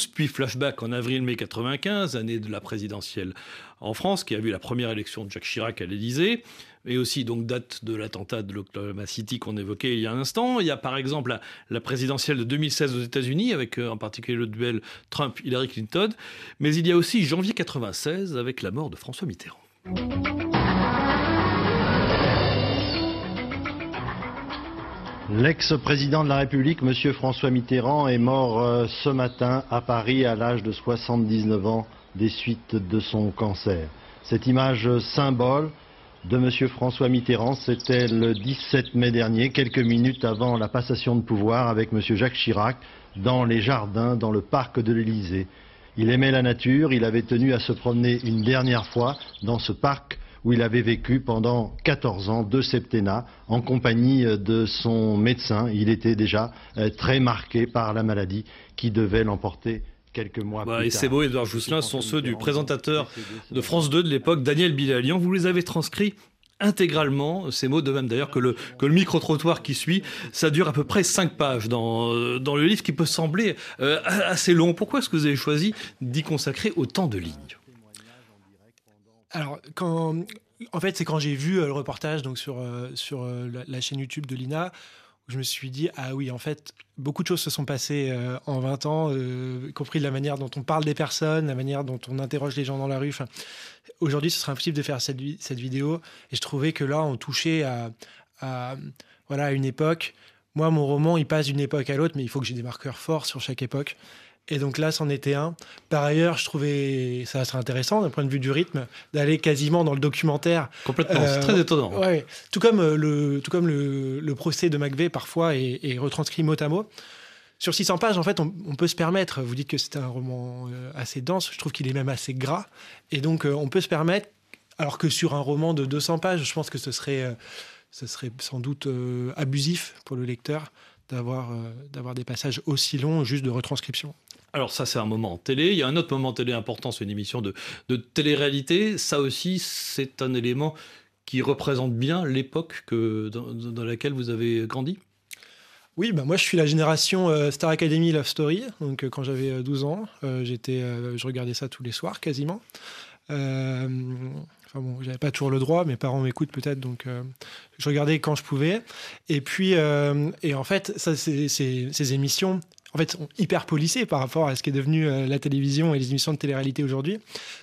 S3: euh, puis flashback en avril-mai 95, année de la présidentielle en France, qui a vu la première élection de Jacques Chirac à l'Élysée, et aussi donc date de l'attentat de l'Oklahoma City qu'on évoquait il y a un instant. Il y a par exemple la, présidentielle de 2016 aux États-Unis, avec euh, en particulier le duel Trump-Hillary Clinton, mais il y a aussi janvier 96 avec la mort de François Mitterrand.
S10: L'ex-président de la République, M. François Mitterrand, est mort euh, ce matin à Paris à l'âge de 79 ans des suites de son cancer. Cette image symbole de M. François Mitterrand, c'était le 17 mai dernier, quelques minutes avant la passation de pouvoir avec M. Jacques Chirac, dans les jardins, dans le parc de l'Élysée. Il aimait la nature, il avait tenu à se promener une dernière fois dans ce parc où il avait vécu pendant 14 ans, de septennat, en compagnie euh, de son médecin. Il était déjà euh, très marqué par la maladie qui devait l'emporter quelques mois bah, plus
S3: et ces mots, Edouard Jousselin, sont ceux du présentateur de France 2 de l'époque, Daniel Bilalian. Vous les avez transcrits intégralement, ces mots, de même d'ailleurs que le, que le micro-trottoir qui suit. Ça dure à peu près 5 pages dans, euh, dans le livre qui peut sembler assez long. Pourquoi est-ce que vous avez choisi d'y consacrer autant de lignes?
S4: Alors, en fait, c'est quand j'ai vu euh, le reportage donc sur, euh, sur euh, la, chaîne YouTube de l'INA, je me suis dit, ah oui, en fait, beaucoup de choses se sont passées en 20 ans, y compris la manière dont on parle des personnes, la manière dont on interroge les gens dans la rue. Aujourd'hui, ce serait impossible de faire cette, cette vidéo. Et je trouvais que là, on touchait à, à voilà, à une époque. Moi, mon roman, il passe d'une époque à l'autre, mais il faut que j'ai des marqueurs forts sur chaque époque. Et donc là, c'en était un. Par ailleurs, je trouvais ça serait intéressant d'un point de vue du rythme d'aller quasiment dans le documentaire.
S3: Complètement, c'est très étonnant.
S4: Ouais, tout comme euh, le, tout comme le, le procès de McVeigh parfois est, retranscrit mot à mot. Sur 600 pages, en fait, on, peut se permettre. Vous dites que c'est un roman euh, assez dense. Je trouve qu'il est même assez gras, et donc euh, on peut se permettre Alors que sur un roman de 200 pages, je pense que ce serait, ce serait sans doute abusif pour le lecteur d'avoir d'avoir des passages aussi longs juste de retranscription.
S3: Alors ça, c'est un moment en télé. Il y a un autre moment en télé important, c'est une émission de, de télé-réalité. Ça aussi, c'est un élément qui représente bien l'époque dans, dans laquelle vous avez grandi?
S4: Oui, bah moi je suis la génération euh, Star Academy Love Story. Donc euh, quand j'avais 12 euh, ans, j'étais, je regardais ça tous les soirs quasiment. enfin bon, j'avais pas toujours le droit, mes parents m'écoutent peut-être, donc je regardais quand je pouvais. Et puis, et en fait, ça, ces émissions, en fait, sont hyper polissées par rapport à ce qui est devenu la télévision et les émissions de télé-réalité aujourd'hui.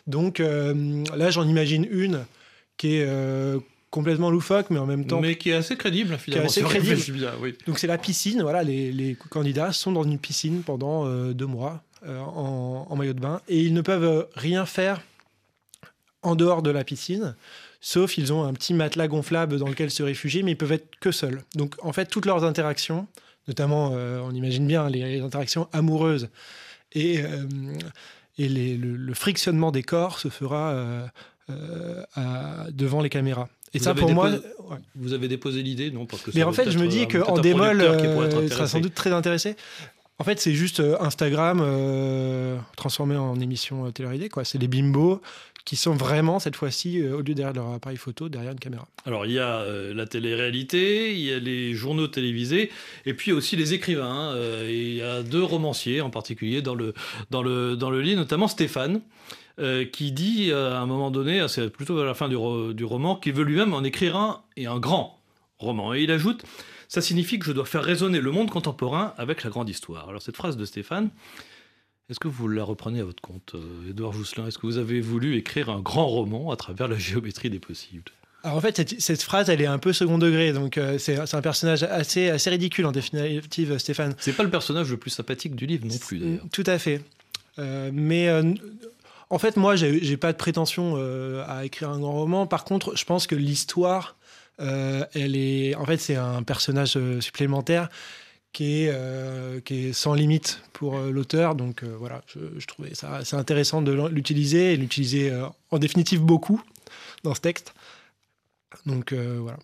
S4: Donc là, j'en imagine une qui est complètement loufoque, mais en même temps.
S3: Mais qui est assez crédible, finalement.
S4: Qui est assez crédible. Bien, oui. Donc c'est la piscine. Voilà, les, les, candidats sont dans une piscine pendant euh, deux mois euh, en, en, maillot de bain et ils ne peuvent rien faire en dehors de la piscine. Sauf ils ont un petit matelas gonflable dans lequel se réfugier, mais ils peuvent être que seuls. Donc en fait, toutes leurs interactions, notamment, euh, on imagine bien les, interactions amoureuses et, et les, le, frictionnement des corps se fera à, devant les caméras. Et ça, pour moi.
S3: Vous avez déposé l'idée, non parce que
S4: Mais en fait, je me dis qu'en démol, euh, sera sans doute très intéressé. En fait, c'est juste euh, Instagram euh, transformé en émission télé quoi. C'est les bimbos qui sont vraiment, cette fois-ci, au lieu derrière leur appareil photo, derrière une caméra.
S3: Alors, il y a la télé-réalité, il y a les journaux télévisés, et puis aussi les écrivains. Hein. il y a deux romanciers en particulier dans le, dans le, dans le lit, notamment Stéphane. Euh, qui dit euh, à un moment donné, c'est plutôt à la fin du, roman, qu'il veut lui-même en écrire un et un grand roman. Et il ajoute Ça signifie que je dois faire résonner le monde contemporain avec la grande histoire. Alors, cette phrase de Stéphane, est-ce que vous la reprenez à votre compte, Edouard euh, Jousselin Est-ce que vous avez voulu écrire un grand roman à travers la géométrie des possibles?
S4: Alors en fait, cette, phrase, elle est un peu second degré, donc c'est un personnage assez, assez ridicule en définitive, Stéphane.
S3: C'est pas le personnage le plus sympathique du livre non plus, d'ailleurs.
S4: Tout à fait. mais en fait, moi, j'ai pas de prétention euh, à écrire un grand roman. Par contre, je pense que l'histoire, euh, elle est. En fait, c'est un personnage euh, supplémentaire qui est, qui est sans limite pour l'auteur. Donc voilà, je, trouvais ça assez intéressant de l'utiliser et l'utiliser en définitive beaucoup dans ce texte. Donc voilà.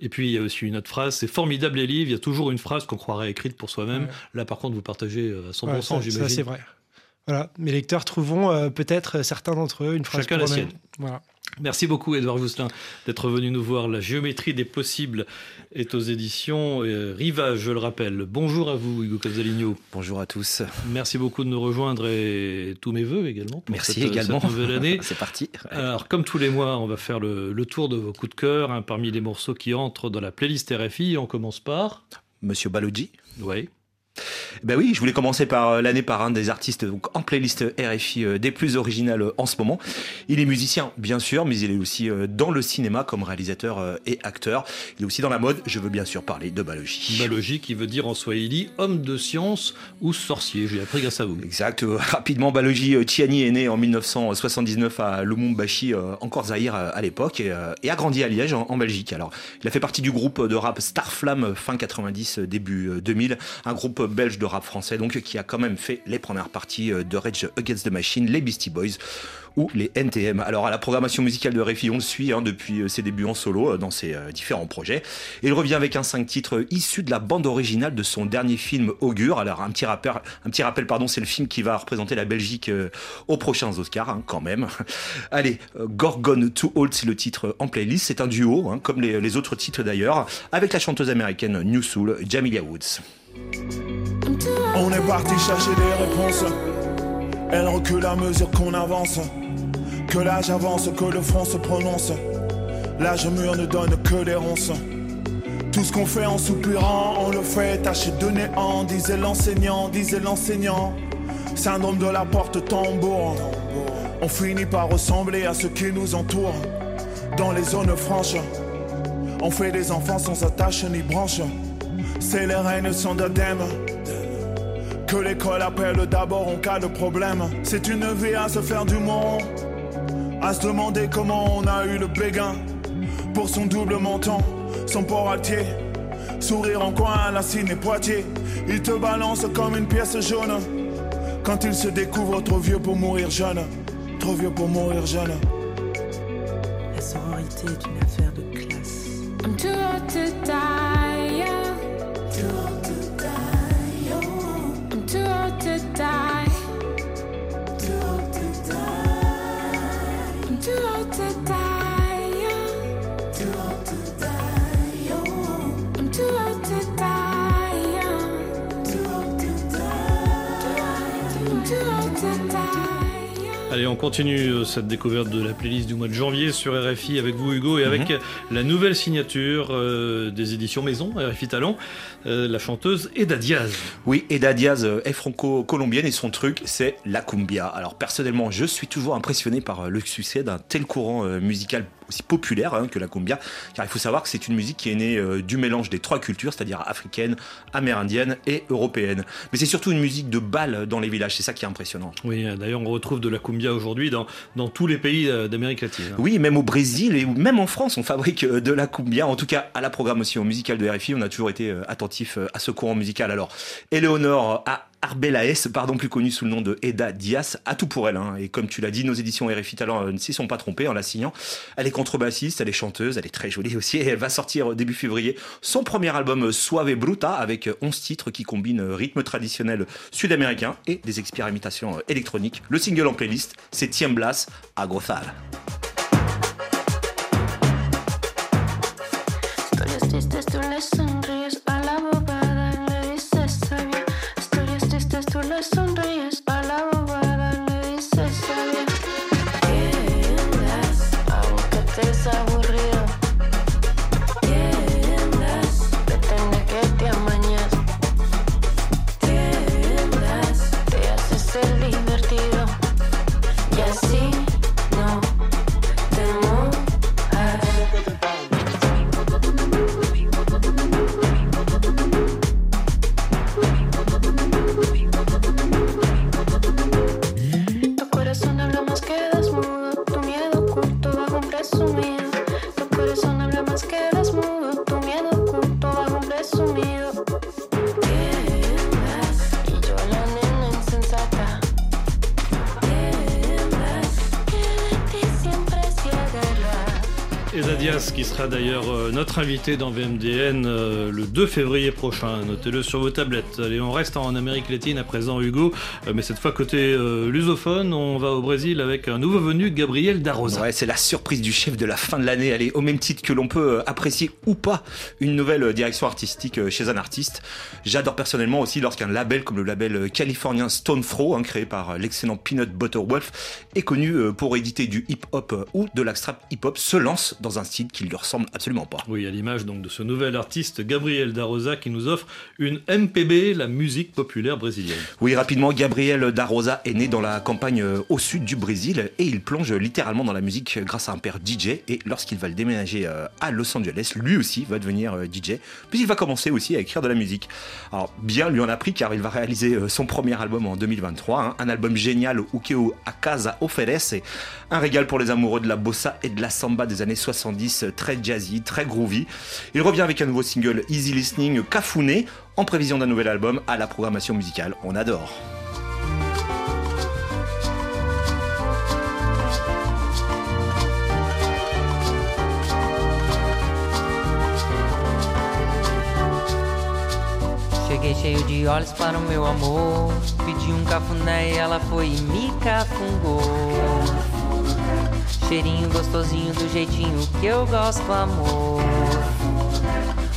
S3: Et puis il y a aussi une autre phrase, c'est formidable les livres, il y a toujours une phrase qu'on croirait écrite pour soi-même. Là par contre vous partagez à 100%, j'imagine.
S4: Ça c'est vrai. Voilà, mes lecteurs trouveront euh, peut-être certains d'entre eux une phrase
S3: Chacun la sienne. Voilà. Merci beaucoup, Edouard Vousselin, d'être venu nous voir. La géométrie des possibles est aux éditions euh, Rivage, je le rappelle. Bonjour à vous, Hugo Casaligno.
S11: Bonjour à tous.
S3: Merci beaucoup de nous rejoindre et tous mes voeux également.
S11: Merci également.
S3: Cette nouvelle année.
S11: C'est parti.
S3: Alors, comme tous les mois, on va faire le, tour de vos coups de cœur hein, parmi les morceaux qui entrent dans la playlist RFI. On commence par.
S11: Monsieur Balogi.
S3: Oui.
S11: Ben oui, je voulais commencer par euh, l'année par un des artistes donc, en playlist RFI euh, des plus originales euh, en ce moment. Il est musicien, bien sûr, mais il est aussi dans le cinéma comme réalisateur et acteur. Il est aussi dans la mode. Je veux bien sûr parler de Balogi.
S3: Balogi qui veut dire en swahili homme de science ou sorcier. J'ai appris grâce à vous.
S11: Exact. rapidement, Balogi Tiani est né en 1979 à Lumumbashi, encore Zaïre à l'époque, et, a grandi à Liège, en, en, Belgique. Alors, il a fait partie du groupe de rap Starflame fin 90, début 2000, un groupe belge de rap français, donc qui a quand même fait les premières parties euh, de Rage Against the Machine, les Beastie Boys ou les NTM. Alors à la programmation musicale de Réfi, on le suit hein, depuis euh, ses débuts en solo euh, dans ses différents projets. Et il revient avec un 5 titres issu de la bande originale de son dernier film Augure. Alors un petit rappel, un petit rappel pardon, c'est le film qui va représenter la Belgique aux prochains Oscars hein, quand même. Allez, Gorgon to Old, c'est le titre en playlist. C'est un duo, hein, comme les, les, autres titres d'ailleurs, avec la chanteuse américaine New Soul, Jamilia Woods.
S12: On est parti chercher des réponses. Elle recule à mesure qu'on avance. Que l'âge avance, que le front se prononce. L'âge mûr ne donne que des ronces. Tout ce qu'on fait en soupirant, on le fait taché de néant, disait l'enseignant, disait l'enseignant. Syndrome de la porte tambour. On finit par ressembler à ce qui nous entoure. Dans les zones franches, on fait des enfants sans attache ni branche. C'est les règnes sans d'adème. Que l'école appelle d'abord en cas de problème. C'est une vie à se faire du monde. À se demander comment on a eu le béguin. Pour son double menton, son portier. Sourire en coin, la cine et Poitiers. Il te balance comme une pièce jaune. Quand il se découvre trop vieux pour mourir jeune. Trop vieux pour mourir jeune.
S13: solidarité est une affaire de
S3: Allez, on continue euh, cette découverte de la playlist du mois de janvier sur RFI avec vous Hugo et avec la nouvelle signature euh, des éditions Maison, RFI Talent, euh, la chanteuse Eda Diaz.
S11: Oui, Eda Diaz euh, est franco-colombienne et son truc, c'est la cumbia. Alors personnellement, je suis toujours impressionné par euh, le succès d'un tel courant euh, musical aussi populaire hein, que la cumbia, car il faut savoir que c'est une musique qui est née euh, du mélange des trois cultures, c'est-à-dire africaine, amérindienne et européenne. Mais c'est surtout une musique de bal dans les villages, c'est ça qui est impressionnant.
S3: Oui, euh, d'ailleurs on retrouve de la cumbia aujourd'hui dans, dans tous les pays euh, d'Amérique latine. hein.
S11: Oui, même au Brésil et même en France, on fabrique de la cumbia. En tout cas, à la programmation musicale de RFI, on a toujours été attentif à ce courant musical. Alors, Eleonore a Arbelaes, pardon, plus connue sous le nom de Eda Diaz, a tout pour elle. hein. Et comme tu l'as dit, nos éditions RFI Talent euh, ne s'y sont pas trompées en la signant. Elle est contrebassiste, elle est chanteuse, elle est très jolie aussi. Et elle va sortir euh, début février son premier album euh, Suave Bruta avec euh, 11 titres qui combinent rythme traditionnel sud-américain et des expérimentations électroniques. Le single en playlist, c'est Tiemblas Gozar.
S3: D'ailleurs notre invité dans VMDN euh, le 2 février prochain. Notez-le sur vos tablettes. Allez, on reste en Amérique latine à présent, Hugo, euh, mais cette fois côté euh, lusophone, on va au Brésil avec un nouveau venu, Gabriel Darosa.
S11: Ouais, c'est la surprise du chef de la fin de l'année. Allez, au même titre que l'on peut apprécier ou pas une nouvelle direction artistique chez un artiste. J'adore personnellement aussi lorsqu'un label comme le label californien Stone Throw, hein, créé par l'excellent Peanut Butter Wolf, est connu pour éditer du hip-hop ou de l'extrap hip-hop, se lance dans un style qui lui ressemble absolument pas.
S3: Oui, à l'image donc de ce nouvel artiste Gabriel Darosa qui nous offre une MPB, la musique populaire brésilienne.
S11: Oui, rapidement, Gabriel Darosa est né dans la campagne euh, au sud du Brésil et il plonge littéralement dans la musique grâce à un père DJ. Et lorsqu'il va le déménager euh, à Los Angeles, lui aussi va devenir euh, DJ. Puis il va commencer aussi à écrire de la musique. Alors, bien lui en a pris car il va réaliser euh, son premier album en 2023, hein, un album génial, Ukeo a Casa Oferece, un régal pour les amoureux de la bossa et de la samba des années 70, euh, très jazzy, très groovy. Il revient avec un nouveau single Easy Listening Cafuné en prévision d'un nouvel album à la programmation musicale. On adore.
S14: Cheio de olhos para meu amor. Um e e. Cheirinho gostosinho do jeitinho que eu gosto, amor.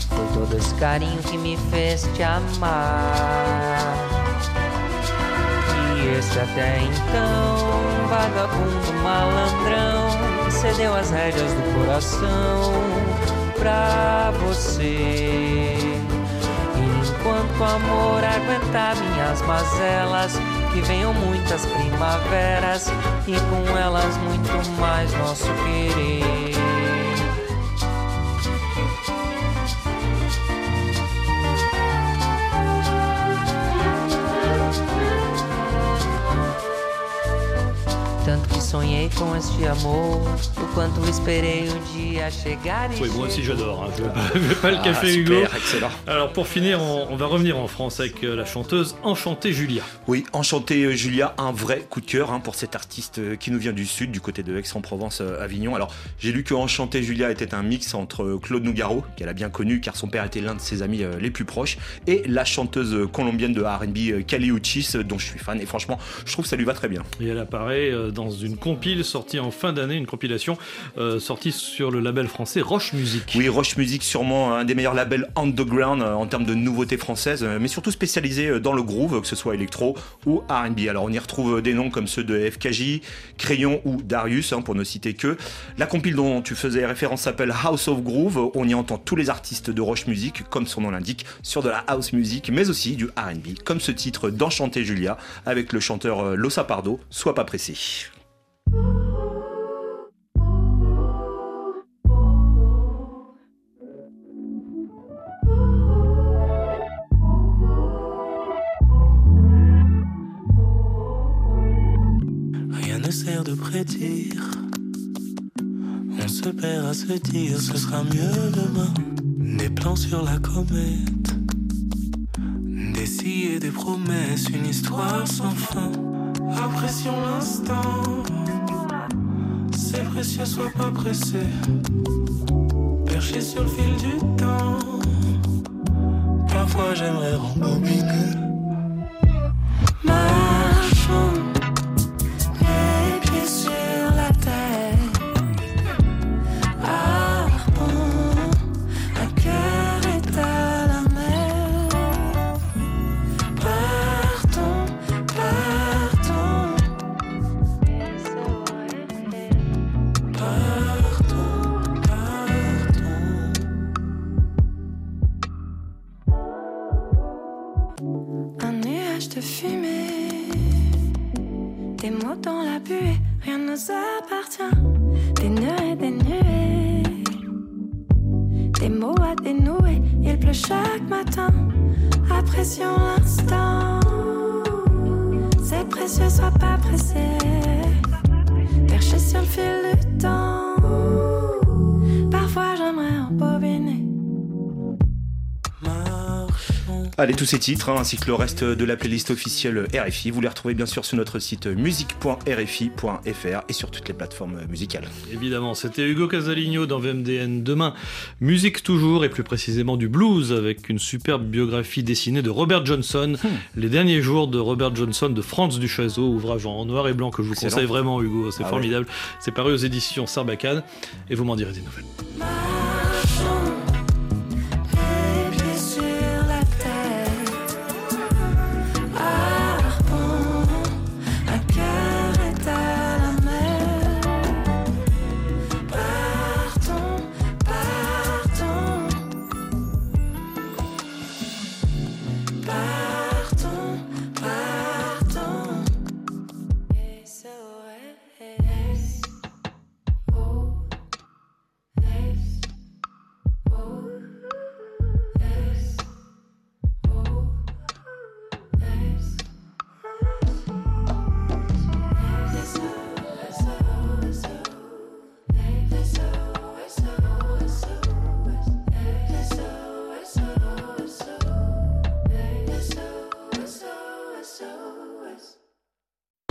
S14: Foi todo esse carinho que me fez te amar. E esse até então, vagabundo malandrão, cedeu as rédeas do coração pra você. Enquanto o amor aguentar minhas mazelas, que venham muitas primaveras e com elas muito mais nosso querer. Sonhei com este amor, o quanto esperei um dia chegar e
S3: Oui, moi aussi j'adore. hein. Je pas, je vais pas le
S11: Ah,
S3: café
S11: super,
S3: Hugo.
S11: excellent.
S3: Alors pour finir, on, on va revenir en France avec euh, la chanteuse Enchantée Julia.
S11: Oui, Enchanté euh, Julia, un vrai coup de cœur hein, pour cet artiste euh, qui nous vient du sud, du côté de Aix-en-Provence, euh, Avignon. Alors, j'ai lu que Enchanté Julia était un mix entre euh, Claude Nougaro, qu'elle a bien connu car son père était l'un de ses amis euh, les plus proches, et la chanteuse euh, colombienne de R&B euh, Kali Uchis, euh, dont je suis fan. Et franchement, je trouve que ça lui va très bien.
S3: Et elle apparaît euh, dans une compile sortie en fin d'année, une compilation euh, sortie sur le label français Roche Music.
S11: Oui, Roche Music, sûrement un des meilleurs labels underground euh, en termes de nouveautés françaises, euh, mais surtout spécialisé dans le groove, que ce soit électro ou RB. Alors on y retrouve des noms comme ceux de FKJ, Crayon ou Darius, hein, pour ne citer que. La compile dont tu faisais référence s'appelle House of Groove. On y entend tous les artistes de Roche Music, comme son nom l'indique, sur de la house music, mais aussi du RB, comme ce titre d'Enchanté Julia, avec le chanteur Losa Pardo, Sois pas pressé.
S15: Se dire ce sera mieux demain. Des plans sur la comète. Des si et des promesses, une histoire sans fin. Apprécions l'instant. C'est précieux, sois pas pressé. Perché sur le fil du temps. Parfois j'aimerais rembobiner.
S16: Précieux, sois pas pressé. Perché sur le fil du temps,
S11: Allez, tous ces titres, hein, ainsi que le reste de la playlist officielle RFI, vous les retrouvez bien sûr sur notre site musique.rfi.fr et sur toutes les plateformes musicales.
S3: Évidemment, c'était Hugo Casaligno dans VMDN. Demain, musique toujours et plus précisément du blues avec une superbe biographie dessinée de Robert Johnson. Les derniers jours de Robert Johnson de Franz Duchazot, ouvrage en noir et blanc que je vous
S11: Excellent.
S3: conseille vraiment, Hugo. C'est
S11: Ah
S3: formidable. C'est paru aux éditions Sarbacane et vous m'en direz des nouvelles.